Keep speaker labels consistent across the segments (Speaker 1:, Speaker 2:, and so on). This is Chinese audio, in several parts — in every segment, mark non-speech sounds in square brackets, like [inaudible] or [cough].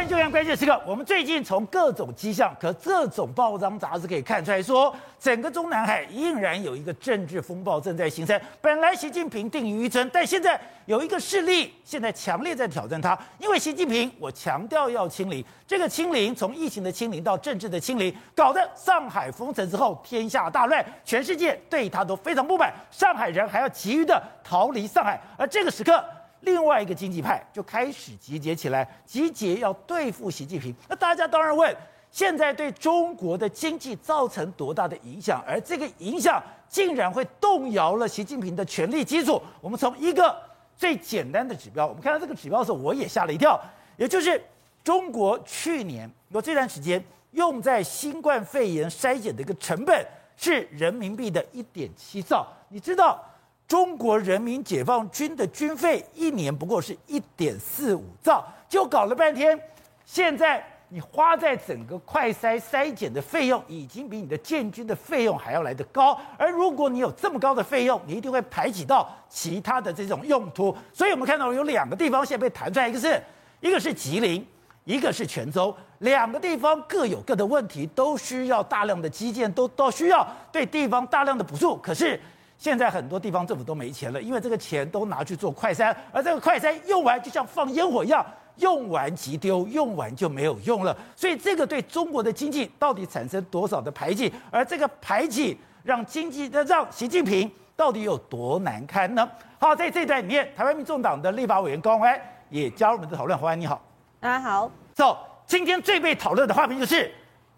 Speaker 1: 欢迎收看关键时刻。我们最近从各种迹象和各种报章杂志可以看出来说，整个中南海仍然有一个政治风暴正在形成。本来习近平定于一尊，但现在有一个势力现在强烈在挑战他。因为习近平，我强调要清零，这个清零从疫情的清零到政治的清零，搞得上海封城之后天下大乱，全世界对他都非常不满。上海人还要急于的逃离上海，而这个时刻。另外一个经济派就开始集结起来，集结要对付习近平。那大家当然问：现在对中国的经济造成多大的影响？而这个影响竟然会动摇了习近平的权力基础？我们从一个最简单的指标，我们看到这个指标的时候，我也吓了一跳，也就是中国去年有这段时间用在新冠肺炎筛检的一个成本是人民币的一点七兆，你知道？中国人民解放军的军费一年不过是一点四五兆，就搞了半天，现在你花在整个快筛筛检的费用，已经比你的建军的费用还要来得高。而如果你有这么高的费用，你一定会排挤到其他的这种用途。所以我们看到有两个地方现在被弹出来，一个是一个是吉林，一个是泉州，两个地方各有各的问题，都需要大量的基建，都都需要对地方大量的补助。可是。现在很多地方政府都没钱了，因为这个钱都拿去做快餐，而这个快餐用完就像放烟火一样，用完即丢，用完就没有用了。所以这个对中国的经济到底产生多少的排挤？而这个排挤让经济的让习近平到底有多难堪呢？好，在这段里面，台湾民众党的立法委员高虹安也加入我们的讨论。虹安你好，
Speaker 2: 大家好。
Speaker 1: 走，今天最被讨论的话题就是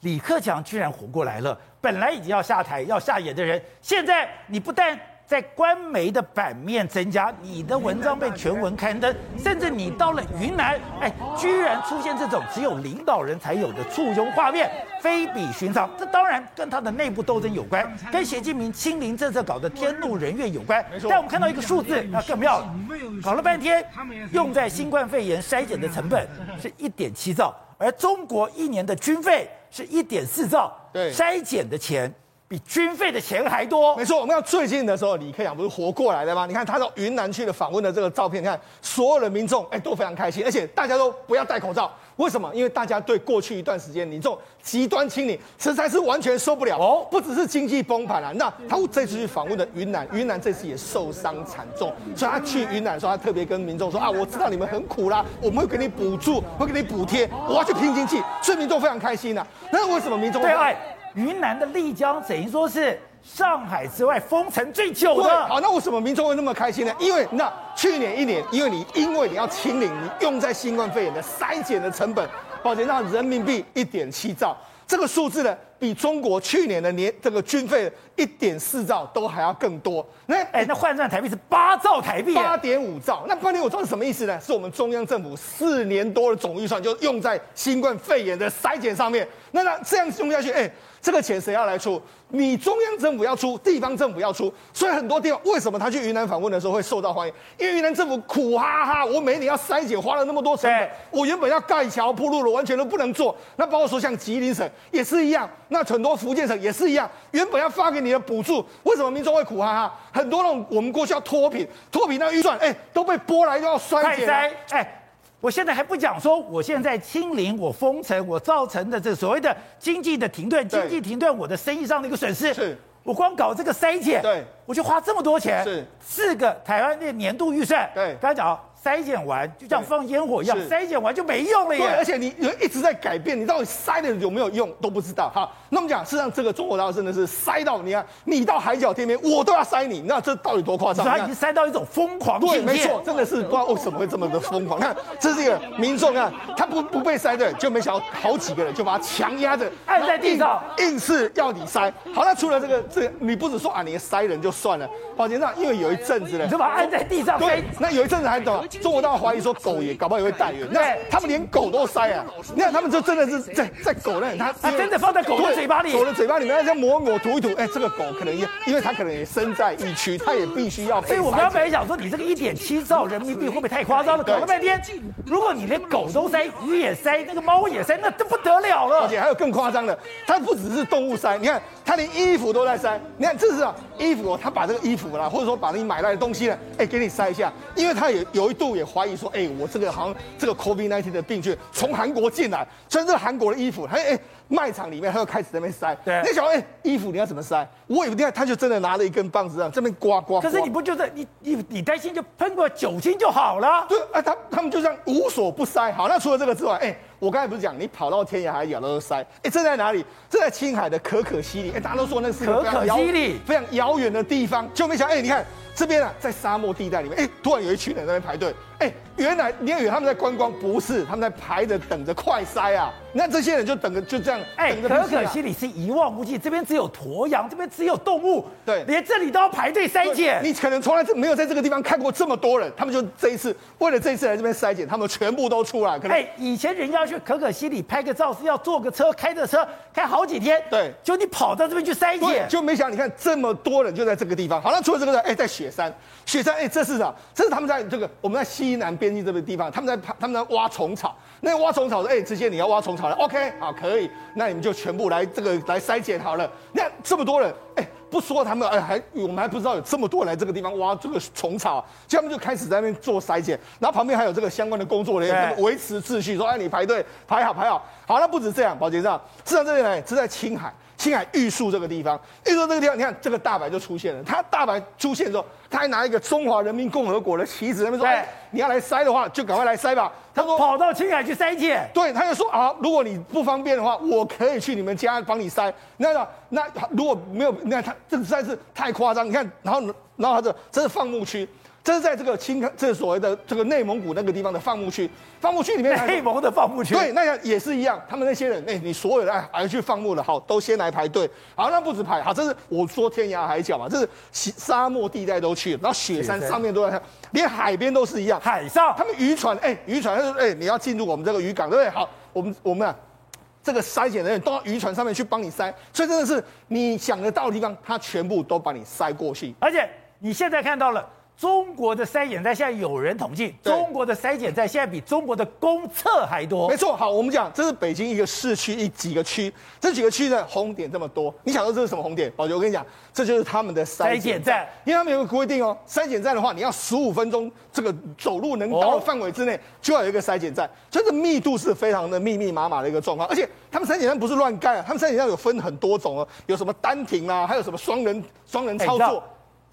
Speaker 1: 李克强居然活过来了。本来已经要下台、要下野的人，现在你不但在官媒的版面增加，你的文章被全文刊登，甚至你到了云南，哎，居然出现这种只有领导人才有的簇拥画面，非比寻常。这当然跟他的内部斗争有关，跟习近平亲临政策搞得天怒人怨有关。但我们看到一个数字，那更妙了，搞了半天，用在新冠肺炎筛检的成本是一点七兆，而中国一年的军费是一点四兆。对，筛检的钱比军费的钱还多。
Speaker 3: 没错，我们看最近的时候，李克强不是活过来的吗？你看他到云南去的访问的这个照片，你看所有的民众哎都非常开心，而且大家都不要戴口罩。为什么？因为大家对过去一段时间你这种极端清零实在是完全受不了哦。不只是经济崩盘了，那他这次去访问的云南，云南这次也受伤惨重。所以他去云南的时候，他特别跟民众说啊，我知道你们很苦啦，我们会给你补助，会给你补贴，我要去拼经济，所以民众非常开心呐。那为什么民众
Speaker 1: 对外？云南的丽江等于说是上海之外封城最久的。
Speaker 3: 好，那为什么民众会那么开心呢？因为那去年一年，因为你因为你要清零，你用在新冠肺炎的筛检的成本，抱歉，让人民币一点七兆，这个数字呢，比中国去年的年这个军费一点四兆都还要更多。那
Speaker 1: 哎，那换算台币是八兆台币，
Speaker 3: 八点五兆。那八点五兆是什么意思呢？是我们中央政府四年多的总预算就用在新冠肺炎的筛检上面。那那这样用下去，哎。这个钱谁要来出？你中央政府要出，地方政府要出，所以很多地方为什么他去云南访问的时候会受到欢迎？因为云南政府苦哈哈，我每年要筛检，花了那么多成本，我原本要盖桥铺路了，完全都不能做。那包括说像吉林省也是一样，那很多福建省也是一样，原本要发给你的补助，为什么民众会苦哈哈？很多那种我们过去要脱贫，脱贫那个预算，哎，都被拨来都要衰减，
Speaker 1: 哎。我现在还不讲说，我现在清零，我封城，我造成的这所谓的经济的停顿，经济停顿，我的生意上的一个损失。是，我光搞这个筛检，对，我就花这么多钱。是，四个台湾的年度预算。对，刚才讲。筛检完就像放烟火一样，筛检完就没用了耶。
Speaker 3: 对，而且你一直在改变，你到底筛的有没有用都不知道。好，那么讲，事实上这个中国大陆真的是筛到你看，你到海角天边，我都要筛你，那这到底多夸张？
Speaker 1: 他已经筛到一种疯狂境界。
Speaker 3: 对，没错，真的是不知道为什么会这么的疯狂。看，这是一个民众啊，他不不被筛的，就没想到好几个人就把他强压着
Speaker 1: 按在地上，
Speaker 3: 硬是要你筛。好，那除了这个，这个你不止说啊，你筛人就算了，抱歉那因为有一阵子呢，
Speaker 1: 你就把他按在地上。
Speaker 3: 对，那有一阵子还懂，中国大陆怀疑说。狗也搞不好也会带原，那他们连狗都塞啊！你看他们就真的是在在狗那里，他
Speaker 1: 他真的放在狗的嘴巴里，
Speaker 3: 狗的嘴巴里面，那这样抹抹涂一涂，哎，这个狗可能也，因为它可能也身在疫区，它也必须要。
Speaker 1: 所以我刚才想说，你这个一点七兆人民币会不会太夸张了？搞了半天，如果你连狗都塞，鱼也塞，那个猫也塞，那就不得了了。
Speaker 3: 而且还有更夸张的，它不只是动物塞，你看它连衣服都在塞。你看这是啊，衣服，他把这个衣服。服啦，或者说把你买来的东西呢，哎，给你塞一下，因为它也有一度也怀疑说，哎，我这个好像这个 COVID-19 的病菌从韩国进来，穿这个韩国的衣服，哎哎。卖场里面，他又开始在那边塞。
Speaker 1: 对，
Speaker 3: 你想，哎，衣服你要怎么塞？我以为，你看，他就真的拿了一根棒子，这样这边刮刮。
Speaker 1: 可是你不就是你你你担心就喷过酒精就好了？
Speaker 3: 对，啊，他他们就这样无所不塞。好，那除了这个之外，哎，我刚才不是讲你跑到天涯海角都塞？哎，这在哪里？这在青海的可可西里。哎，大家都说那是
Speaker 1: 可可西里，
Speaker 3: 非常遥远的地方，就没想，哎，你看这边啊，在沙漠地带里面，哎，突然有一群人在那边排队。哎，原来你以为他们在观光，不是，他们在排着等着快筛啊。那这些人就等着就这样，哎，
Speaker 1: 可可西里是一望无际，这边只有驼羊，这边只有动物，
Speaker 3: 对，
Speaker 1: 连这里都要排队筛检。
Speaker 3: 你可能从来没有在这个地方看过这么多人，他们就这一次为了这一次来这边筛检，他们全部都出来。
Speaker 1: 哎，以前人家去可可西里拍个照是要坐个车，开着车开好几天，
Speaker 3: 对，
Speaker 1: 就你跑到这边去筛检，
Speaker 3: 就没想你看这么多人就在这个地方。好了，除了这个人，哎，在雪山，雪山，哎，这是啥？这是他们在这个我们在西南边境这个地方，他们在他们在挖虫草。那个挖虫草的，哎，这些你要挖虫草了，OK，好。可以，那你们就全部来这个来筛检好了。那这么多人，哎，不说他们，哎，还我们还不知道有这么多人来这个地方挖这个虫草，所以他们就开始在那边做筛检，然后旁边还有这个相关的工作人员维持秩序，说，哎，你排队排好排好。好，那不止这样，保洁这样，事实上这里呢是在青海。青海玉树这个地方，玉树这个地方，你看这个大白就出现了。他大白出现之后，他还拿一个中华人民共和国的旗子，他们说：“哎，你要来塞的话，就赶快来塞吧。”
Speaker 1: 他说：“跑到青海去塞去。”
Speaker 3: 对，他就说：“啊，如果你不方便的话，我可以去你们家帮你塞。那个，那如果没有，你看他这个实在是太夸张。你看，然后，然后他这这是放牧区。”这是在这个青，这是所谓的这个内蒙古那个地方的放牧区，放牧区里面，[laughs]
Speaker 1: 内蒙的放牧区，
Speaker 3: 对，那样也是一样，他们那些人，哎，你所有的哎，还去放牧了，好，都先来排队，好，那不止排，好，这是我说天涯海角嘛，这是沙漠地带都去，然后雪山上面都在，连海边都是一样，
Speaker 1: 海上，
Speaker 3: 他们渔船，哎，渔船，他说，哎，你要进入我们这个渔港，对不对？好，我们我们啊，这个筛检的人都到渔船上面去帮你筛，所以真的是你想得到的地方，他全部都帮你筛过去，
Speaker 1: 而且你现在看到了。中国的筛检站现在有人统计，中国的筛检站现在比中国的公厕还多。
Speaker 3: 没错，好，我们讲这是北京一个市区一几个区，这几个区的红点这么多，你想说这是什么红点？宝杰，我跟你讲，这就是他们的筛检站，因为他们有个规定哦，筛检站的话，你要十五分钟这个走路能到的范围之内就要有一个筛检站，真的密度是非常的密密麻麻的一个状况，而且他们筛检站不是乱盖啊，他们筛检站有分很多种哦，有什么单停啊，还有什么双人双人操作。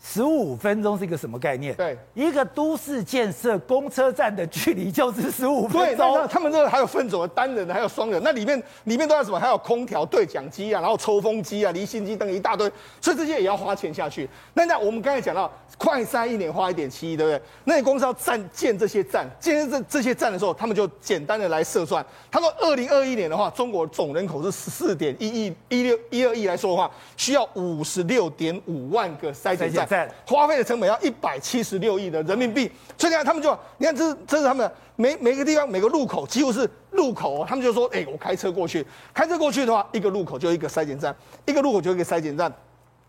Speaker 1: 十五分钟是一个什么概念？
Speaker 3: 对，
Speaker 1: 一个都市建设公车站的距离就是十五分钟。
Speaker 3: 对，他们这个还有分种的，单人的还有双人，那里面里面都要什么？还有空调、对讲机啊，然后抽风机啊、离心机等一大堆，所以这些也要花钱下去。那那我们刚才讲到，快筛一年花一点七亿，对不对？那你公司要站建这些站，建这这些站的时候，他们就简单的来测算。他说，二零二一年的话，中国总人口是十四点一亿一六一二亿来说的话，需要五十六点五万个筛检站。在花费的成本要一百七十六亿的人民币，所以你看他们就，你看这是这是他们每每个地方每个路口几乎是路口，他们就说，哎，我开车过去，开车过去的话，一个路口就一个筛检站，一个路口就一个筛检站，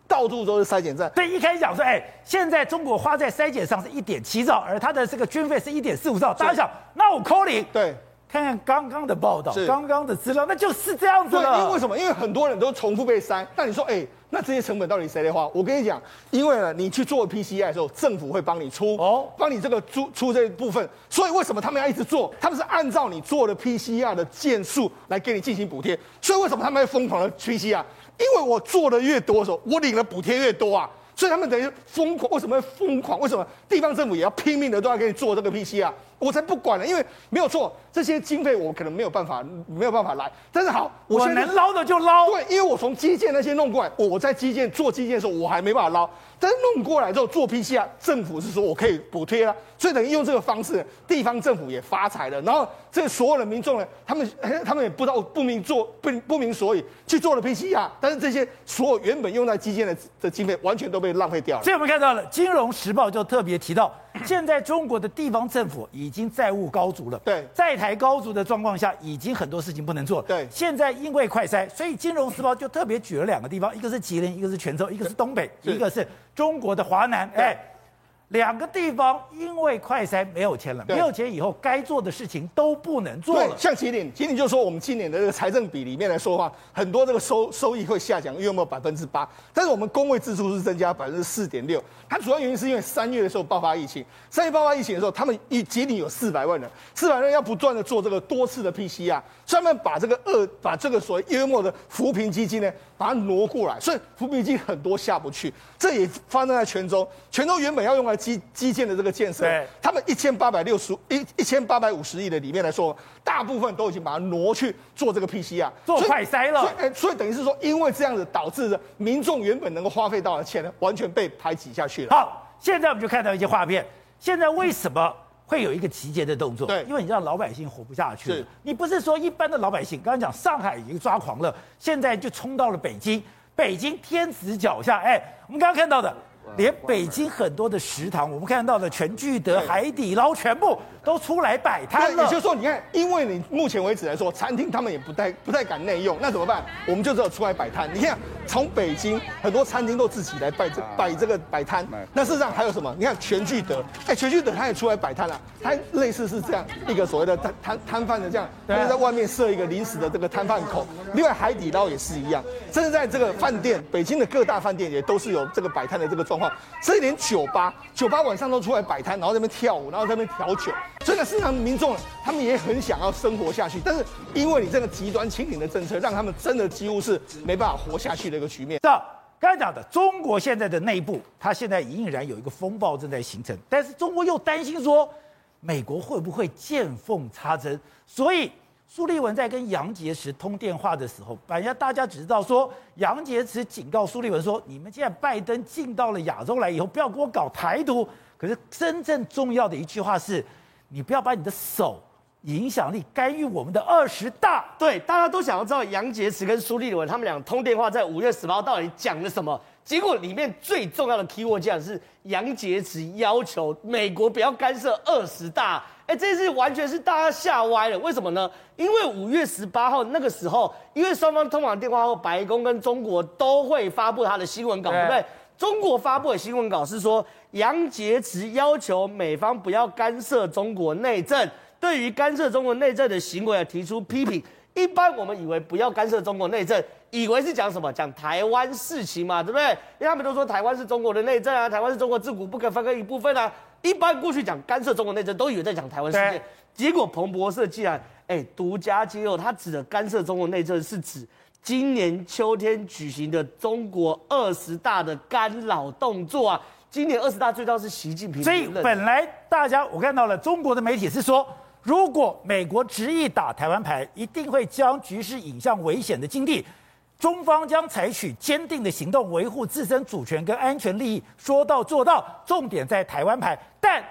Speaker 3: 到处都是筛检站。
Speaker 1: 对，一开始讲说，哎，现在中国花在筛检上是一点七兆，而它的这个军费是一点四五兆，大家想，那我扣零。
Speaker 3: 对。
Speaker 1: 看看刚刚的报道，刚刚的资料，那就是这样子了。
Speaker 3: 因为为什么？因为很多人都重复被筛。那你说，哎，那这些成本到底谁来花？我跟你讲，因为呢，你去做 PCR 的时候，政府会帮你出哦，帮你这个出出这一部分。所以为什么他们要一直做？他们是按照你做的 PCR 的件数来给你进行补贴。所以为什么他们会疯狂的 PCR？因为我做的越多的时候，我领的补贴越多啊。所以他们等于疯狂。为什么会疯狂？为什么地方政府也要拼命的都要给你做这个 PCR？我才不管呢，因为没有错，这些经费我可能没有办法，没有办法来。但是好，
Speaker 1: 我能捞的就捞。
Speaker 3: 对，因为我从基建那些弄过来，我在基建做基建的时候，我还没办法捞。但是弄过来之后做 PCR，政府是说我可以补贴了，所以等于用这个方式，地方政府也发财了。然后这所有的民众呢，他们他们也不知道不明做不不明所以去做了 PCR，但是这些所有原本用在基建的的经费完全都被浪费掉了。
Speaker 1: 所以我们看到了《金融时报》就特别提到。现在中国的地方政府已经债务高筑了，
Speaker 3: 对，
Speaker 1: 债台高筑的状况下，已经很多事情不能做。
Speaker 3: 对，
Speaker 1: 现在因为快筛，所以《金融时报》就特别举了两个地方，一个是吉林，一个是泉州，一个是东北，一个是中国的华南。哎，两个地方因为快筛没有钱了，没有钱以后该做的事情都不能做了。
Speaker 3: 像麒麟，麒麟就说我们今年的这个财政比里面来说的话，很多这个收收益会下降，约莫百分之八。但是我们公卫支出是增加百分之四点六。它主要原因是因为三月的时候爆发疫情，三月爆发疫情的时候，他们一吉林有四百万人，四百万人要不断的做这个多次的 PCR，专门把这个二把这个所谓约莫的扶贫基金呢，把它挪过来，所以扶贫基金很多下不去。这也发生在泉州，泉州原本要用来基基建的这个建设，对他们一千八百六十一一千八百五十亿的里面来说，大部分都已经把它挪去做这个 PCR，
Speaker 1: 做快筛了。
Speaker 3: 所以，所以，所以等于是说，因为这样子导致的民众原本能够花费到的钱呢，完全被排挤下去了。
Speaker 1: 好，现在我们就看到一些画面。现在为什么会有一个集结的动作？
Speaker 3: 对，
Speaker 1: 因为你让老百姓活不下去。
Speaker 3: 了，
Speaker 1: 你不是说一般的老百姓，刚刚讲上海已经抓狂了，现在就冲到了北京，北京天子脚下。哎，我们刚刚看到的。连北京很多的食堂，我们看到的全聚德、海底捞，全部都出来摆摊了。
Speaker 3: 也就是说，你看，因为你目前为止来说，餐厅他们也不太不太敢内用，那怎么办？我们就只有出来摆摊。你看，从北京很多餐厅都自己来摆这摆这个摆摊。那事实上还有什么？你看全聚德，哎，全聚德他也出来摆摊了，他类似是这样一个所谓的摊摊摊贩的这样，他就在外面设一个临时的这个摊贩口。另外海底捞也是一样，甚至在这个饭店，北京的各大饭店也都是有这个摆摊的这个状况。所以连酒吧，酒吧晚上都出来摆摊，然后在那边跳舞，然后在那边调酒。所以呢，市场民众他们也很想要生活下去，但是因为你这个极端清零的政策，让他们真的几乎是没办法活下去的一个局面。
Speaker 1: 这刚才讲的，中国现在的内部，它现在隐隐然有一个风暴正在形成，但是中国又担心说，美国会不会见缝插针，所以。苏立文在跟杨洁篪通电话的时候，反正大家只知道说，杨洁篪警告苏立文说：“你们现在拜登进到了亚洲来以后，不要给我搞台独。”可是真正重要的一句话是：“你不要把你的手、影响力干预我们的二十大。”
Speaker 2: 对，大家都想要知道杨洁篪跟苏立文他们俩通电话在五月十八号到底讲了什么。结果里面最重要的 keyword 讲是杨洁篪要求美国不要干涉二十大。哎，这次完全是大家吓歪了，为什么呢？因为五月十八号那个时候，因为双方通完电话后，白宫跟中国都会发布他的新闻稿，对不对？中国发布的新闻稿是说，杨洁篪要求美方不要干涉中国内政，对于干涉中国内政的行为提出批评。一般我们以为不要干涉中国内政，以为是讲什么？讲台湾事情嘛，对不对？因为他们都说台湾是中国的内政啊，台湾是中国自古不可分割一部分啊。一般过去讲干涉中国内政，都以为在讲台湾事件。结果彭博社竟然哎独家揭露，他指的干涉中国内政是指今年秋天举行的中国二十大的干扰动作啊。今年二十大最高是习近平。
Speaker 1: 所以本来大家我看到了中国的媒体是说，如果美国执意打台湾牌，一定会将局势引向危险的境地。中方将采取坚定的行动，维护自身主权跟安全利益，说到做到，重点在台湾牌。但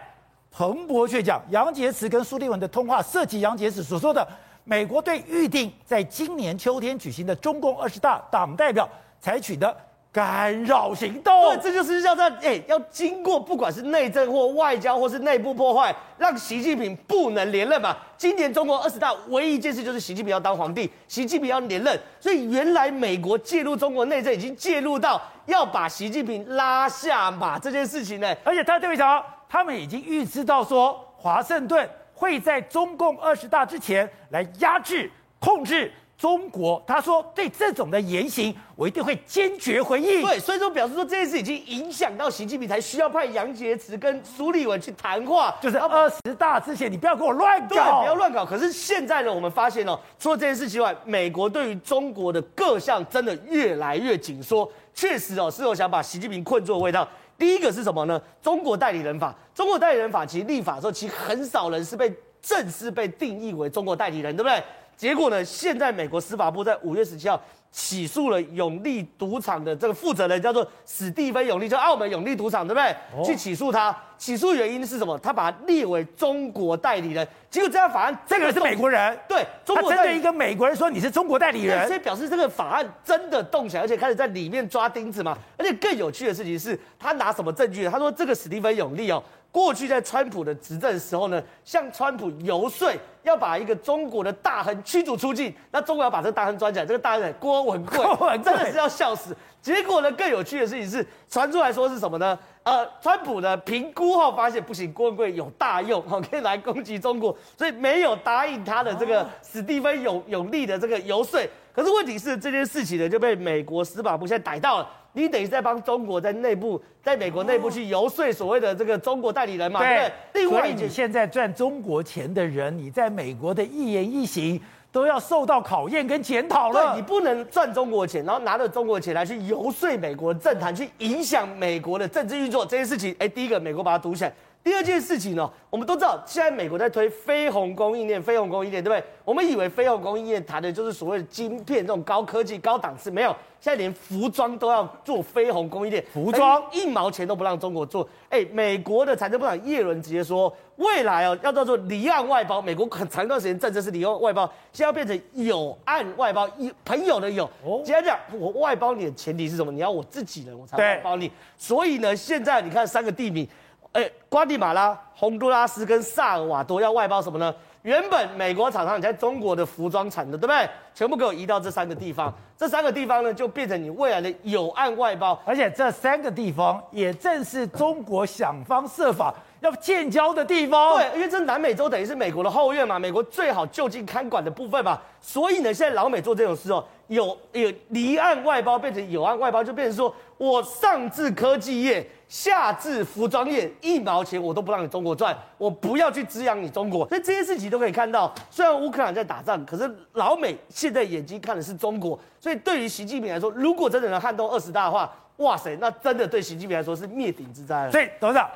Speaker 1: 彭博却讲，杨洁篪跟苏立文的通话涉及杨洁篪所说的美国对预定在今年秋天举行的中共二十大党代表采取的。干扰行动，
Speaker 2: 对，这就是叫做哎，要经过不管是内政或外交或是内部破坏，让习近平不能连任嘛。今年中国二十大唯一一件事就是习近平要当皇帝，习近平要连任。所以原来美国介入中国内政已经介入到要把习近平拉下马这件事情呢。
Speaker 1: 而且他对不起，他们已经预知到说，华盛顿会在中共二十大之前来压制控制。中国他说，对这种的言行，我一定会坚决回应。
Speaker 2: 对，所以说表示说这件事已经影响到习近平，才需要派杨洁篪跟苏立文去谈话。
Speaker 1: 就是二十大之前，你不要给我乱搞，
Speaker 2: 对，不要乱搞。可是现在呢，我们发现哦，除了这件事情外，美国对于中国的各项真的越来越紧缩。确实哦，是有想把习近平困住的味道。第一个是什么呢？中国代理人法。中国代理人法其实立法的时候，其实很少人是被正式被定义为中国代理人，对不对？结果呢？现在美国司法部在五月十七号起诉了永利赌场的这个负责人，叫做史蒂芬永利，就澳门永利赌场，对不对？哦、去起诉他，起诉原因是什么？他把他列为中国代理人。结果这样法案，
Speaker 1: 这个人是美国人，
Speaker 2: 对，中国
Speaker 1: 针对一个美国人说你是中国代理人，
Speaker 2: 所以表示这个法案真的动起来，而且开始在里面抓钉子嘛。而且更有趣的事情是，他拿什么证据？他说这个史蒂芬永利哦。过去在川普的执政的时候呢，向川普游说要把一个中国的大亨驱逐出境，那中国要把这个大亨抓起来，这个大亨郭郭文贵，
Speaker 1: 郭文贵
Speaker 2: 真的是要笑死。结果呢，更有趣的事情是传出来说是什么呢？呃，川普呢评估后发现不行，郭文贵有大用，好可以来攻击中国，所以没有答应他的这个史蒂芬永永利的这个游说。可是问题是这件事情呢就被美国司法部现在逮到了，你等于在帮中国在内部，在美国内部去游说所谓的这个中国代理人嘛？对。另外，
Speaker 1: 所以你现在赚中国钱的人，你在美国的一言一行。都要受到考验跟检讨了。
Speaker 2: 你不能赚中国钱，然后拿着中国钱来去游说美国政坛，去影响美国的政治运作这件事情。哎，第一个，美国把它堵起来。第二件事情呢，我们都知道，现在美国在推非鸿供应链，非鸿供应链，对不对？我们以为非鸿供应链谈的就是所谓的晶片这种高科技、高档次，没有，现在连服装都要做非鸿供应链，
Speaker 1: 服装
Speaker 2: 一毛钱都不让中国做。哎，美国的财政部长耶伦直接说，未来哦要叫做离岸外包，美国很长一段时间政策是离岸外包，现在要变成有岸外包，一朋友的有。哦，接着讲，我外包你的前提是什么？你要我自己人，我才外包你。所以呢，现在你看三个地名。哎，瓜地马拉、洪都拉斯跟萨尔瓦多要外包什么呢？原本美国厂商你在中国的服装产的，对不对？全部给我移到这三个地方，这三个地方呢，就变成你未来的有岸外包。
Speaker 1: 而且这三个地方也正是中国想方设法 [laughs] 要建交的地方。
Speaker 2: 对，因为这南美洲等于是美国的后院嘛，美国最好就近看管的部分嘛。所以呢，现在老美做这种事哦，有有离岸外包变成有岸外包，就变成说我上至科技业。下至服装业，一毛钱我都不让你中国赚，我不要去滋养你中国。所以这些事情都可以看到，虽然乌克兰在打仗，可是老美现在眼睛看的是中国。所以对于习近平来说，如果真的能撼动二十大的话，哇塞，那真的对习近平来说是灭顶之灾。
Speaker 1: 所以董事长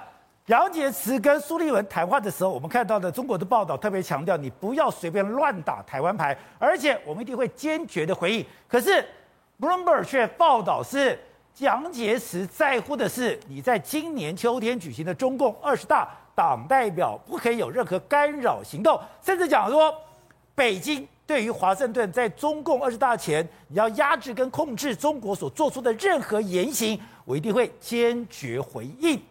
Speaker 1: 杨洁篪跟苏立文谈话的时候，我们看到的中国的报道特别强调，你不要随便乱打台湾牌，而且我们一定会坚决的回应。可是 Bloomberg 却报道是。杨洁篪在乎的是，你在今年秋天举行的中共二十大，党代表不可以有任何干扰行动，甚至讲说，北京对于华盛顿在中共二十大前，你要压制跟控制中国所做出的任何言行，我一定会坚决回应。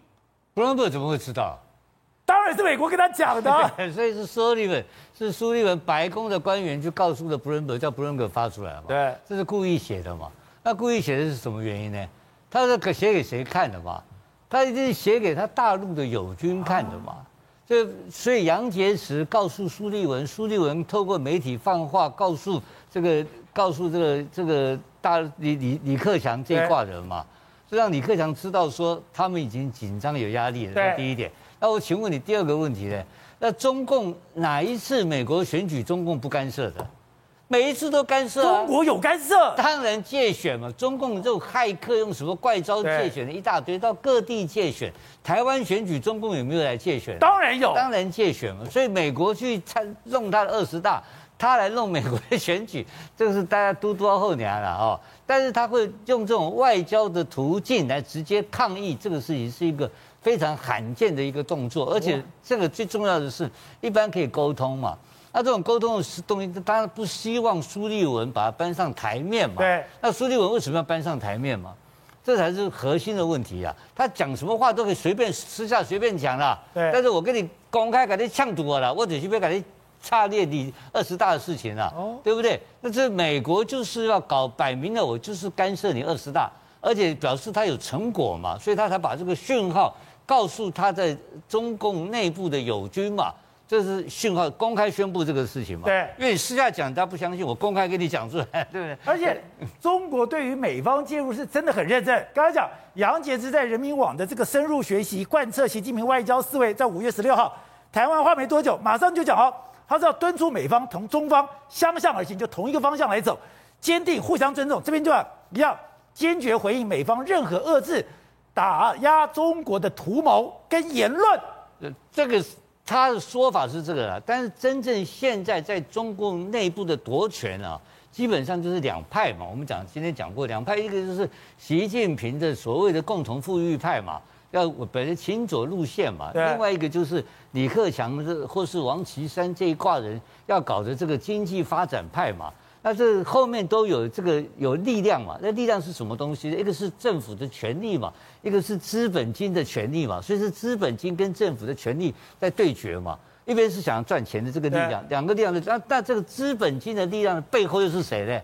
Speaker 4: 布伦伯怎么会知道？
Speaker 1: 当然是美国跟他讲的，
Speaker 4: 所以是苏利文，是苏利文白宫的官员去告诉了布伦伯，叫布伦伯发出来嘛？
Speaker 1: 对，
Speaker 4: 这是故意写的嘛？那故意写的是什么原因呢？他是给写给谁看的嘛？他一定是写给他大陆的友军看的嘛？这所以杨洁篪告诉苏立文，苏立文透过媒体放话告诉这个告诉这个这个大李李李克强这一挂人嘛，就让李克强知道说他们已经紧张有压力了。这第一点。那我请问你第二个问题呢？那中共哪一次美国选举中共不干涉的？每一次都干涉、啊，
Speaker 1: 中国有干涉，
Speaker 4: 当然借选嘛。中共这种骇客用什么怪招借选的一大堆，到各地借选。台湾选举，中共有没有来借选？
Speaker 1: 当然有，
Speaker 4: 当然借选嘛。所以美国去参弄他的二十大，他来弄美国的选举，[laughs] 这个是大家都多后娘了哦。但是他会用这种外交的途径来直接抗议这个事情，是一个非常罕见的一个动作。而且这个最重要的是，一般可以沟通嘛。那这种沟通的东西，当然不希望苏立文把它搬上台面嘛。
Speaker 1: 对。
Speaker 4: 那苏立文为什么要搬上台面嘛？这才是核心的问题啊！他讲什么话都可以随便私下随便讲啦。
Speaker 1: 对。
Speaker 4: 但是我跟你公开给你呛毒了，我只是不要给你插列你二十大的事情了，哦，对不对？那这美国就是要搞摆明了，我就是干涉你二十大，而且表示他有成果嘛，所以他才把这个讯号告诉他在中共内部的友军嘛。这是信号，公开宣布这个事情嘛？
Speaker 1: 对，
Speaker 4: 因为你私下讲，大家不相信，我公开给你讲出来，[laughs] 对不对？
Speaker 1: 而且中国对于美方介入是真的很认真。刚才讲杨洁篪在人民网的这个深入学习贯彻习近平外交思维，在五月十六号台湾话没多久，马上就讲哦，他是要敦促美方同中方相向而行，就同一个方向来走，坚定互相尊重。这边就要一样坚决回应美方任何遏制、打压中国的图谋跟言论。
Speaker 4: 呃，这个。他的说法是这个了，但是真正现在在中共内部的夺权啊，基本上就是两派嘛。我们讲今天讲过两派，一个就是习近平的所谓的共同富裕派嘛，要本来亲左路线嘛；另外一个就是李克强或是王岐山这一挂人要搞的这个经济发展派嘛。那这后面都有这个有力量嘛？那力量是什么东西？一个是政府的权力嘛，一个是资本金的权力嘛。所以是资本金跟政府的权力在对决嘛。一边是想要赚钱的这个力量，两个力量的。那那这个资本金的力量的背后又是谁呢？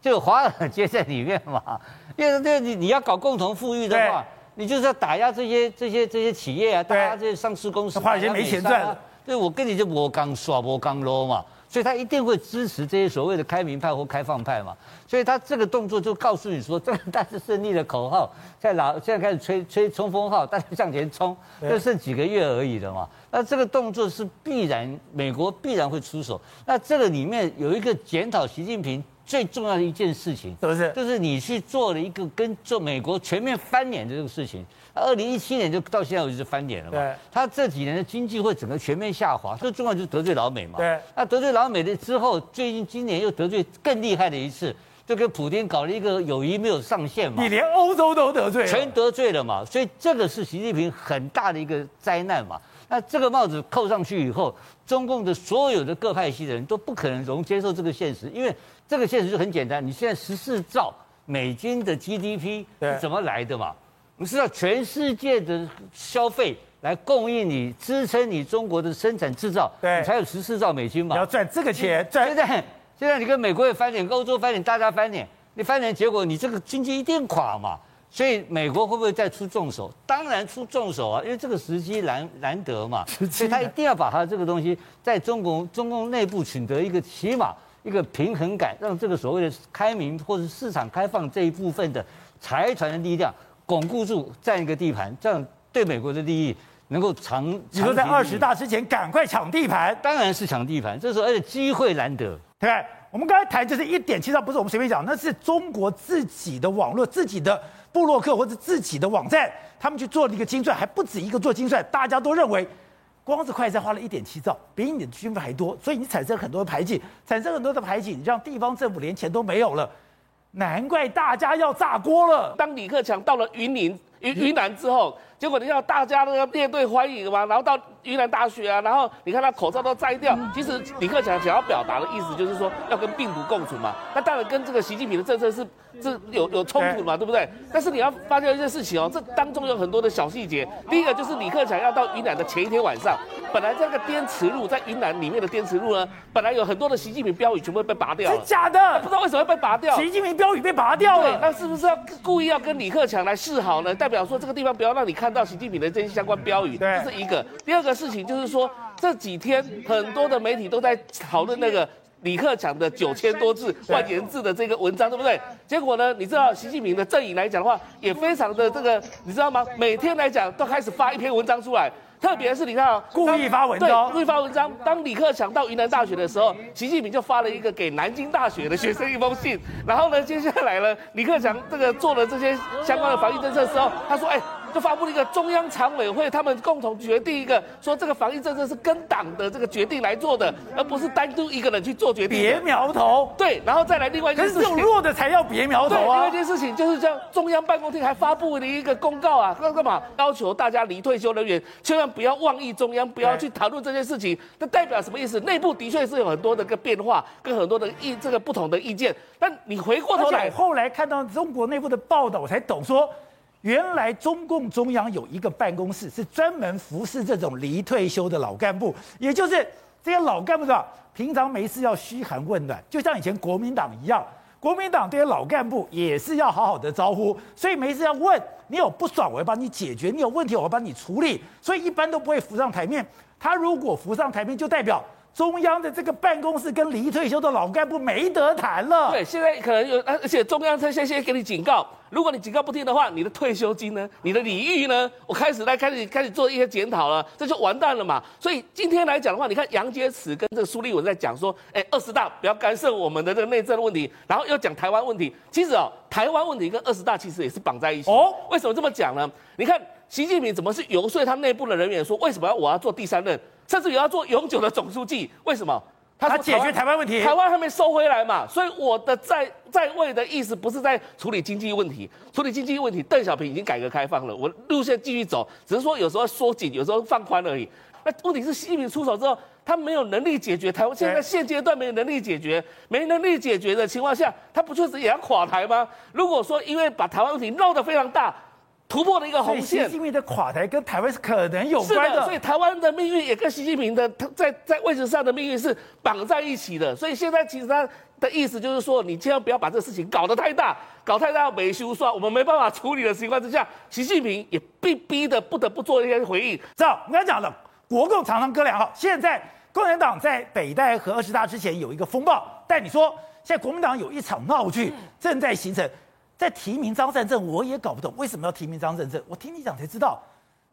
Speaker 4: 就华尔街在里面嘛。[laughs] 因为这你你要搞共同富裕的话，你就是要打压这些这些这些企业啊，打压这些上市公司，
Speaker 1: 华尔街没钱赚了。
Speaker 4: 对，我跟你就我刚耍我刚撸嘛。所以他一定会支持这些所谓的开明派或开放派嘛，所以他这个动作就告诉你说，这个大致胜利的口号在哪？现在开始吹吹冲锋号，大家向前冲，就剩几个月而已了嘛。那这个动作是必然，美国必然会出手。那这个里面有一个检讨习近平最重要的一件事情，
Speaker 1: 是不是？
Speaker 4: 就是你去做了一个跟做美国全面翻脸的这个事情。二零一七年就到现在为止翻脸了嘛？他这几年的经济会整个全面下滑，最重要就是得罪老美嘛。
Speaker 1: 对。
Speaker 4: 那得罪老美的之后，最近今年又得罪更厉害的一次，就跟普京搞了一个友谊没有上限嘛。
Speaker 1: 你连欧洲都得罪了。
Speaker 4: 全得罪了嘛？所以这个是习近平很大的一个灾难嘛。那这个帽子扣上去以后，中共的所有的各派系的人都不可能容接受这个现实，因为这个现实就很简单，你现在十四兆美金的 GDP 是怎么来的嘛？你是要全世界的消费来供应你、支撑你中国的生产制造，你才有十四兆美金嘛。
Speaker 1: 你要赚这个钱，赚
Speaker 4: 现在现在你跟美国也翻脸，跟欧洲翻脸，大家翻脸，你翻脸结果你这个经济一定垮嘛。所以美国会不会再出重手？当然出重手啊，因为这个时机难难得嘛，所以他一定要把他这个东西在中国中共内部取得一个起码一个平衡感，让这个所谓的开明或者市场开放这一部分的财团的力量。巩固住这样一个地盘，这样对美国的利益能够长。
Speaker 1: 你说在二十大之前赶快抢地盘，
Speaker 4: 当然是抢地盘。这时候而且机会难得。
Speaker 1: 对，我们刚才谈就是一点七兆，不是我们随便讲，那是中国自己的网络、自己的部落客或者自己的网站，他们去做了一个精算，还不止一个做精算，大家都认为，光是快筛花了一点七兆，比你的军费还多，所以你产生很多的排挤，产生很多的排挤，你让地方政府连钱都没有了。难怪大家要炸锅了。
Speaker 5: 当李克强到了云林、云云南之后，结果你要大家都要列队欢迎嘛，然后到云南大学啊，然后你看他口罩都摘掉。其实李克强想要表达的意思就是说，要跟病毒共存嘛。那当然跟这个习近平的政策是是有有冲突嘛，对不对？但是你要发现一件事情哦，这当中有很多的小细节。第一个就是李克强要到云南的前一天晚上。本来这个滇池路在云南里面的滇池路呢，本来有很多的习近平标语全部被拔掉了，
Speaker 1: 是假的？
Speaker 5: 不知道为什么会被拔掉。
Speaker 1: 习近平标语被拔掉了，
Speaker 5: 那是不是要故意要跟李克强来示好呢？代表说这个地方不要让你看到习近平的这些相关标语，这是一个。第二个事情就是说，这几天很多的媒体都在讨论那个李克强的九千多字万言字的这个文章，对不对？结果呢，你知道习近平的阵营来讲的话，也非常的这个，你知道吗？每天来讲都开始发一篇文章出来。特别是你看啊，
Speaker 1: 故意发文章，
Speaker 5: 对，故意发文章。当李克强到云南大学的时候，习近平就发了一个给南京大学的学生一封信。然后呢，接下来呢，李克强这个做了这些相关的防疫政策的时候，他说：“哎。”就发布了一个中央常委会，他们共同决定一个，说这个防疫政策是跟党的这个决定来做的，而不是单独一个人去做决定。
Speaker 1: 别苗头，
Speaker 5: 对，然后再来另外一件事情，
Speaker 1: 可是这种弱的才要别苗头啊。
Speaker 5: 对，另外一件事情就是这样，中央办公厅还发布了一个公告啊，干嘛？要求大家离退休人员千万不要妄议中央，不要去讨论这件事情。这代表什么意思？内部的确是有很多的个变化，跟很多的意这个不同的意见。但你回过头来，
Speaker 1: 后来看到中国内部的报道，我才懂说。原来中共中央有一个办公室，是专门服侍这种离退休的老干部，也就是这些老干部的平常没事要嘘寒问暖，就像以前国民党一样，国民党这些老干部也是要好好的招呼，所以没事要问你有不爽，我要帮你解决；你有问题，我要帮你处理，所以一般都不会浮上台面。他如果浮上台面，就代表。中央的这个办公室跟离退休的老干部没得谈了。
Speaker 5: 对，现在可能有，而且中央在先先给你警告，如果你警告不听的话，你的退休金呢，你的礼遇呢，我开始来开始开始做一些检讨了，这就完蛋了嘛。所以今天来讲的话，你看杨洁篪跟这个苏立文在讲说，哎，二十大不要干涉我们的这个内政问题，然后又讲台湾问题。其实哦，台湾问题跟二十大其实也是绑在一起。哦，为什么这么讲呢？你看习近平怎么是游说他内部的人员说，为什么要我要做第三任？甚至也要做永久的总书记，为什么？
Speaker 1: 他，他解决台湾问题，
Speaker 5: 台湾还没收回来嘛，所以我的在在位的意思不是在处理经济问题，处理经济问题，邓小平已经改革开放了，我路线继续走，只是说有时候缩紧，有时候放宽而已。那问题是习近平出手之后，他没有能力解决台湾，现在现阶段没有能力解决，没能力解决的情况下，他不确实也要垮台吗？如果说因为把台湾问题闹得非常大。突破了一个红
Speaker 1: 所以习
Speaker 5: 线。
Speaker 1: 近平的垮台跟台湾是可能有
Speaker 5: 关的，
Speaker 1: 关的。
Speaker 5: 所以台湾的命运也跟习近平的他在在位置上的命运是绑在一起的。所以现在其实他的意思就是说，你千万不要把这个事情搞得太大，搞太大没修算，我们没办法处理的情况之下，习近平也被逼的不得不做一些回应。
Speaker 1: 知道我刚才讲了，国共常常哥俩好，现在共产党在北戴河二十大之前有一个风暴，但你说现在国民党有一场闹剧正在形成，在提名张善政，我也搞不懂为什么要提名张善政，我听你讲才知道，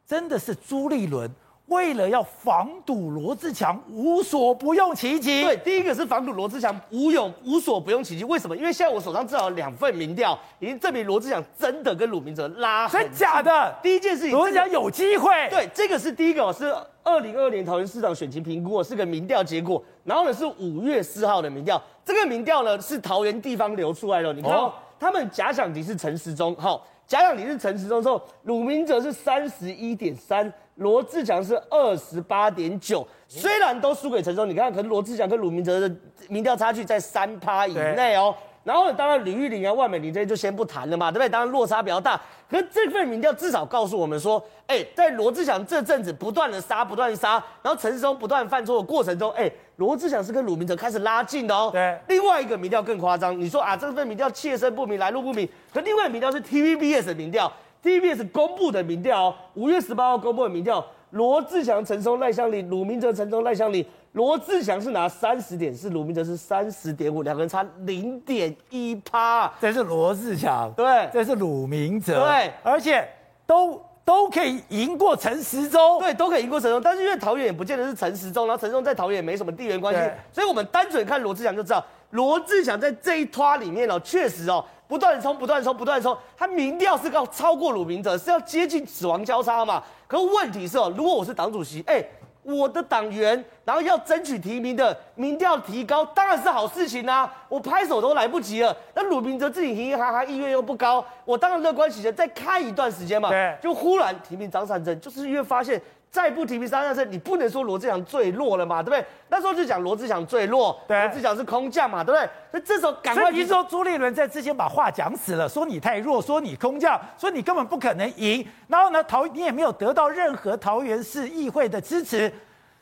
Speaker 1: 真的是朱立伦为了要防堵罗志强，无所不用其极。
Speaker 2: 对，第一个是防堵罗志强无有无所不用其极。为什么？因为现在我手上至少有两份民调，已经证明罗志强真的跟鲁明哲拉很
Speaker 1: 真假的？
Speaker 2: 第一件事情，
Speaker 1: 罗志强有机会。
Speaker 2: 对，这个是第一个，是二零二二年桃园市长选情评估，是个民调结果。然后呢，是五月四号的民调，这个民调呢是桃园地方流出来的。你看、他们假想敌是陈时中，好，假想敌是陈时中之后，鲁明哲是三十一点三。罗志强是二十八点九，虽然都输给陈时中，你看，可是罗志强跟鲁明哲的民调差距在三趴以内哦。对然后呢，当然李玉玲啊、万美玲这些就先不谈了嘛，对不对？当然落差比较大，可是这份民调至少告诉我们说，哎，在罗志祥这阵子不断的杀、不断的杀，然后陈时中不断犯错的过程中，哎，罗志祥是跟鲁明哲开始拉近的哦。
Speaker 1: 对。
Speaker 2: 另外一个民调更夸张，你说啊，这份民调切身不明、来路不明，可另外一个民调是 TVBS 的民调，TVBS 公布的民调哦，五月十八号公布的民调。罗志祥、陈松、赖香伶、鲁明哲、陈松、赖香伶，罗志祥是拿三十点四，鲁明哲是三十点五，两个人差零点一趴。
Speaker 1: 这是罗志祥，
Speaker 2: 对，
Speaker 1: 这是鲁明哲，
Speaker 2: 对，
Speaker 1: 而且都都可以赢过陈时中，
Speaker 2: 对，都可以赢过陈时中。但是因为桃园也不见得是陈时中，然后陈时中在桃园也没什么地缘关系，所以我们单纯看罗志祥就知道，罗志祥在这一拖里面哦，确实哦。不断的冲，不断的冲，不断的冲，他民调是要超过鲁明哲，是要接近死亡交叉嘛？可是问题是哦，如果我是党主席，哎，我的党员，然后要争取提名的民调提高，当然是好事情啊！我拍手都来不及了。那鲁明哲自己嘻嘻哈哈，意愿又不高，我当然乐观起来，再开一段时间嘛。
Speaker 1: 对，就
Speaker 2: 忽然提名张善政，就是因为发现。再不提名张善政，你不能说罗志祥最弱了嘛，对不对？那时候就讲罗志祥最弱，
Speaker 1: 对，
Speaker 2: 罗志祥是空降嘛，对不对？所以这时候赶快。
Speaker 1: 所以说朱立伦在之前把话讲死了，说你太弱，说你空降，说你根本不可能赢。然后呢，桃你也没有得到任何桃园市议会的支持，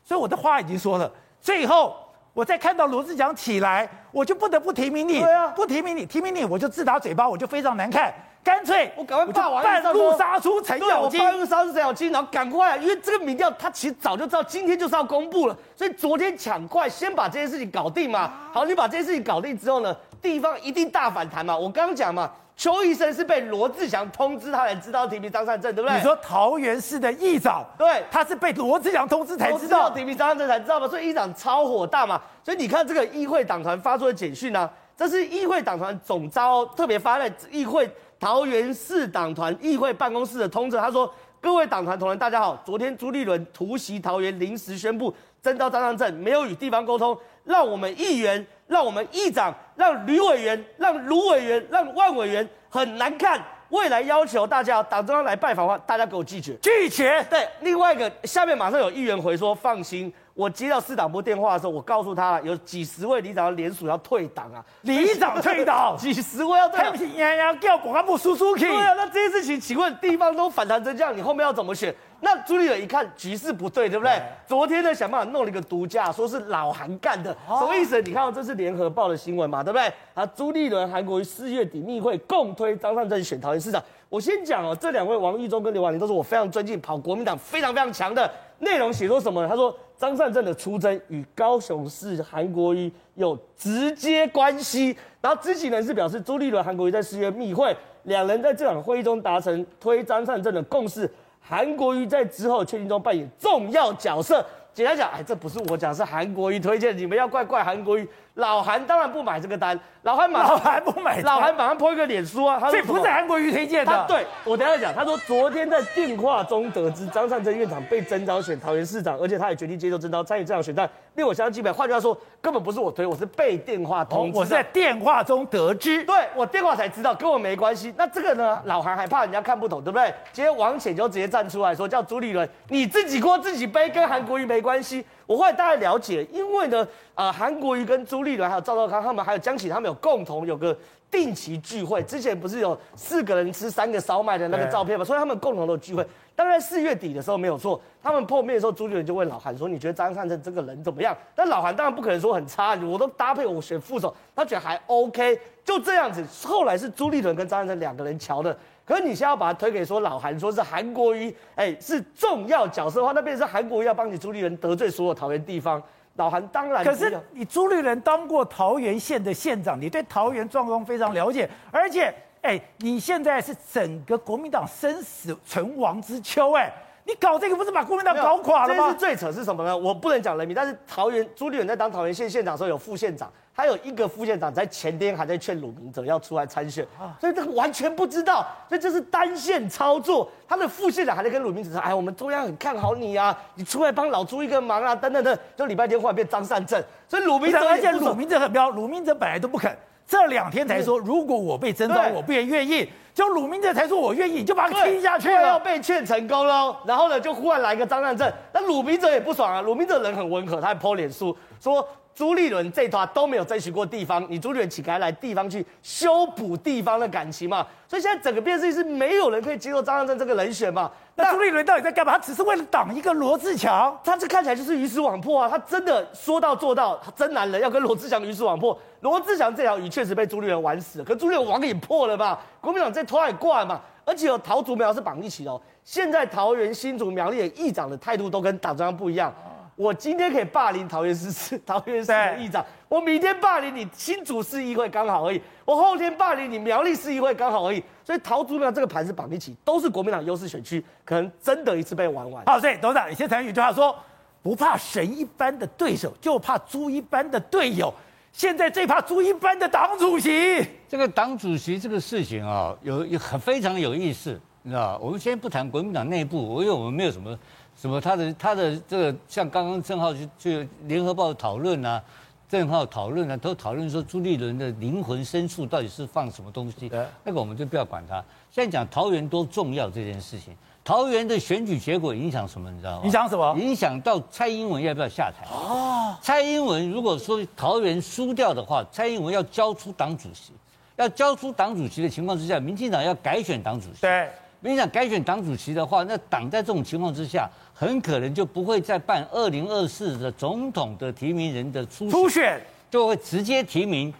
Speaker 1: 所以我的话已经说了。最后我再看到罗志祥起来，我就不得不提名你，对啊，不提名你，提名你我就自打嘴巴，我就非常难看。干脆我赶快霸王半路杀出程咬金，
Speaker 2: 半路杀出程咬金，然后赶快，因为这个民调他其实早就知道今天就是要公布了，所以昨天抢快先把这件事情搞定嘛。好，你把这件事情搞定之后呢，地方一定大反弹嘛。我刚刚讲嘛，邱医生是被罗志祥通知他才知道提名张善政，对不对？
Speaker 1: 你说桃园市的议长，
Speaker 2: 对，
Speaker 1: 他是被罗志祥通知才知道
Speaker 2: 提名张善政才知道嘛，所以议长超火大嘛。所以你看这个议会党团发出的简讯呢，这是议会党团总召特别发在议会。桃园市党团议会办公室的通知，他说：“各位党团同仁，大家好。昨天朱立伦突袭桃园，临时宣布征召张善政，没有与地方沟通，让我们议员、让我们议长、让吕委员、让卢委员、让万委员很难看。未来要求大家党中央来拜访的话，大家给我拒绝，
Speaker 1: 拒绝。
Speaker 2: 对，另外一个下面马上有议员回说，放心。”我接到市党部电话的时候，我告诉他了，有几十位里长联署要退党啊，
Speaker 1: 里长退党，[laughs]
Speaker 2: 几十位要退党，
Speaker 1: 呀呀叫保安部叔叔去。
Speaker 2: 对啊，那这件事情，请问地方都反弹成这样，你后面要怎么选？那朱立伦一看局势不对，对不对？对昨天呢，想办法弄了一个独家，说是老韩干的，哦、什么意思？你看到，这是联合报的新闻嘛，对不对？啊，朱立伦、韩国瑜四月底密会共推张善政选桃园市长。我先讲哦，这两位王玉忠跟刘婉玲都是我非常尊敬，跑国民党非常非常强的。内容写说什么呢？他说。张善政的出征与高雄市韩国瑜有直接关系，然后知情人士表示，朱立伦、韩国瑜在四月密会，两人在这场会议中达成推张善政的共识，韩国瑜在之后确定中扮演重要角色。简单讲，哎，这不是我讲，是韩国瑜推荐，你们要怪怪韩国瑜。老韩当然不买这个单，老韩马
Speaker 1: 老韩不买，
Speaker 2: 老韩马上 po 一个脸书啊，
Speaker 1: 这不是韩国瑜推荐的。
Speaker 2: 他对我等一下讲，他说昨天在电话中得知张善政院长被征召选桃园市长，而且他也决定接受征召参与这场选战，令我相当敬佩。换句话说，根本不是我推，我是被电话通知，
Speaker 1: 哦，我是在电话中得知，
Speaker 2: 对我电话才知道，跟我没关系。那这个呢，老韩还怕人家看不懂，对不对？今天王显就直接站出来说，叫朱立伦你自己锅自己背，跟韩国瑜没关系。我后来大概了解，因为呢，呃，韩国瑜跟朱立伦还有赵少康他们还有江启他们有共同有个定期聚会，之前不是有四个人吃三个烧麦的那个照片嘛，所以他们共同的聚会。当然四月底的时候没有错，他们碰面的时候，朱立伦就问老韩说：“你觉得张善政这个人怎么样？”但老韩当然不可能说很差，我都搭配我选副手，他觉得还 OK，就这样子。后来是朱立伦跟张善政两个人瞧的，可是你现在要把它推给说老韩，说是韩国瑜，哎，是重要角色的话，那边是韩国瑜要帮你朱立伦得罪所有桃园地方，老韩当然。
Speaker 1: 可是你朱立伦当过桃园县的县长，你对桃园状况非常了解，而且。哎，你现在是整个国民党生死存亡之秋，哎，你搞这个不是把国民党搞垮了吗？
Speaker 2: 这是最扯是什么呢？我不能讲人民，但是桃园朱立伦在当桃园县县长的时候有副县长，还有一个副县长在前天还在劝鲁明哲要出来参选，所以这个完全不知道，所以这是单线操作。他的副县长还在跟鲁明哲说：“哎，我们中央很看好你啊，你出来帮老朱一个忙啊，等等等。”就礼拜天忽然变张善政，所以鲁明哲
Speaker 1: 而且鲁明哲很彪，鲁明哲本来都不肯。这两天才说，如果我被征召，我不也愿意。就鲁明哲才说我愿意，就把他踢下去了。
Speaker 2: 要被劝成功喽，然后呢，就忽然来一个张善政，那鲁明哲也不爽啊。鲁明哲人很温和，他还 po 脸书说。朱立伦这一团都没有争取过地方，你朱立伦岂该来地方去修补地方的感情嘛？所以现在整个变势是没有人可以接受张善政这个人选嘛？
Speaker 1: 那朱立伦到底在干嘛？他只是为了挡一个罗志强，
Speaker 2: 他这看起来就是鱼死网破啊！他真的说到做到，他真男人要跟罗志强鱼死网破。罗志强这条鱼确实被朱立伦玩死了，可朱立伦网也破了吧？国民党这拖也挂嘛？而且有桃竹苗是绑一起的哦。现在桃园新竹苗栗的议长的态度都跟党中央不一样。我今天可以霸凌桃园市市桃园市的议长，我明天霸凌你新竹市议会刚好而已，我后天霸凌你苗栗市议会刚好而已，所以桃竹苗这个盘是绑一起，都是国民党优势选区，可能真的一次被玩完。
Speaker 1: 好，所以董事长，你先谈一句话说，不怕神一般的对手，就怕猪一般的队友。现在最怕猪一般的党主席。
Speaker 4: 这个党主席这个事情啊，有有很非常有意思，你知道我们先不谈国民党内部，因为我们没有什么。什么？他的他的这个像刚刚正皓去去联合报讨论啊，正皓讨论啊，都讨论说朱立伦的灵魂深处到底是放什么东西？那个我们就不要管他。现在讲桃园多重要这件事情，桃园的选举结果影响什么？你知道吗？
Speaker 1: 影响什么？
Speaker 4: 影响到蔡英文要不要下台？哦，蔡英文如果说桃园输掉的话，蔡英文要交出党主席，要交出党主席的情况之下，民进党要改选党主席。
Speaker 1: 对。
Speaker 4: 你想改选党主席的话，那党在这种情况之下，很可能就不会再办二零二四的总统的提名人的初选，
Speaker 1: 初选
Speaker 4: 就会直接提名，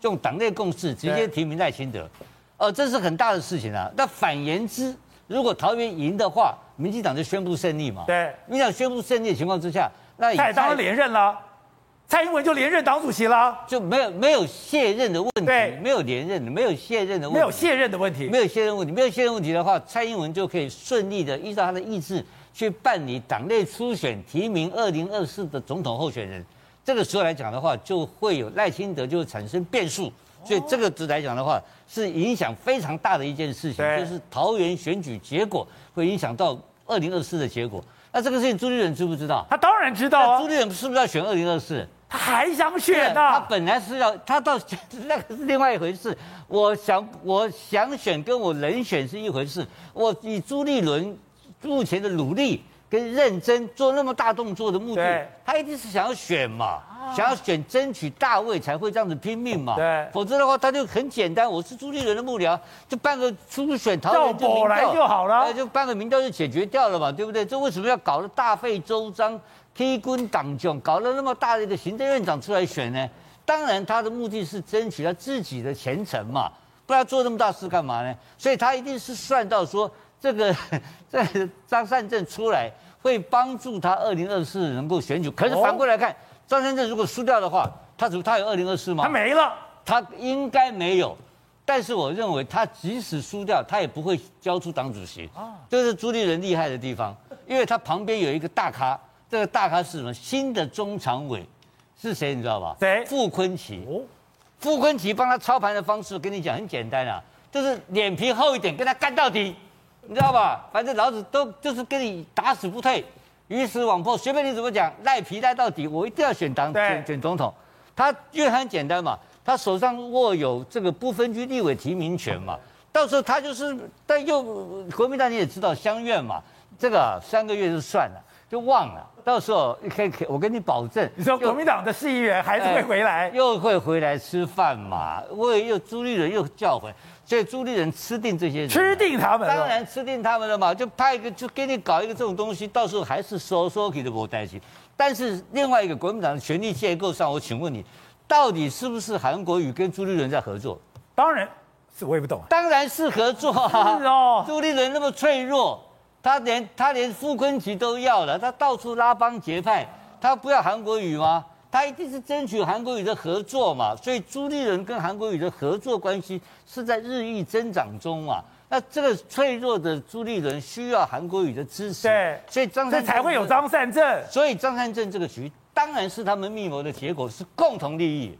Speaker 4: 用党内共识直接提名赖清德，呃，这是很大的事情啊。那反言之，如果桃园赢的话，民进党就宣布胜利嘛。
Speaker 1: 对，
Speaker 4: 民进党宣布胜利的情况之下，那
Speaker 1: 他也当然连任了。蔡英文就连任党主席了，
Speaker 4: 就没有没有卸任的问题，对，没有连任的，没有卸任的问题，
Speaker 1: 没有卸任的问题，
Speaker 4: 没有卸任问题，没有卸任问题的话，蔡英文就可以顺利的依照他的意志去办理党内初选提名二零二四的总统候选人。这个时候来讲的话，就会有赖清德就会产生变数，所以这个值来讲的话，是影响非常大的一件事情，就是桃园选举结果会影响到二零二四的结果。那这个事情朱立伦知不知道？
Speaker 1: 他当然知道啊，
Speaker 4: 朱立伦是不是要选二零二四？
Speaker 1: 他还想选呢？
Speaker 4: 他本来是要，他到 [laughs] 那个是另外一回事。我想，我想选跟我能选是一回事。我以朱立伦目前的努力跟认真做那么大动作的目的，他一定是想要选嘛，想要选争取大位才会这样子拼命嘛。
Speaker 1: 对，
Speaker 4: 否则的话他就很简单，我是朱立伦的幕僚，就办个初选桃园就
Speaker 1: 民调就好了，
Speaker 4: 就办个民调就解决掉了嘛，对不对？这为什么要搞得大费周章？披军党将搞了那么大的一个行政院长出来选呢？当然，他的目的是争取他自己的前程嘛，不然做那么大事干嘛呢？所以他一定是算到说，这个 [laughs] 这个张善政出来会帮助他二零二四能够选举。可是反过来看，张善政如果输掉的话，他怎么他有二零二四吗？
Speaker 1: 他没了，
Speaker 4: 他应该没有。但是我认为，他即使输掉，他也不会交出党主席。啊，这是朱立伦厉害的地方，因为他旁边有一个大咖。这个大咖是什么？新的中常委是谁？你知道吧？
Speaker 1: 谁？
Speaker 4: 傅坤奇。哦，傅坤奇帮他操盘的方式，跟你讲很简单啊，就是脸皮厚一点，跟他干到底，你知道吧？反正老子都就是跟你打死不退，鱼死网破，随便你怎么讲，赖皮赖到底，我一定要选党选选总统。他因为很简单嘛，他手上握有这个不分区立委提名权嘛，到时候他就是，但又国民党你也知道乡愿嘛，这个三个月就算了。就忘了。到时候可以可以，我跟你保证，
Speaker 1: 你说国民党的市议员还是会回来，
Speaker 4: 又会回来吃饭嘛？我也又朱立伦又叫回，所以朱立伦吃定这些人，
Speaker 1: 吃定他们，
Speaker 4: 当然吃定他们了嘛。就派一个，就给你搞一个这种东西，到时候还是收收给的不担心。但是另外一个国民党的权力结构上，我请问你，到底是不是韩国瑜跟朱立伦在合作？
Speaker 1: 当然是，我也不懂。
Speaker 4: 啊当然是合作啊！[laughs]
Speaker 1: 是哦，
Speaker 4: 朱立伦那么脆弱。他连他连傅崐萁都要了，他到处拉帮结派，他不要韩国瑜吗？他一定是争取韩国瑜的合作嘛。所以朱立伦跟韩国瑜的合作关系是在日益增长中嘛。那这个脆弱的朱立伦需要韩国瑜的支持，
Speaker 1: 对，
Speaker 4: 所以张善
Speaker 1: 才会有张善政。
Speaker 4: 所以张善政这个局当然是他们密谋的结果，是共同利益。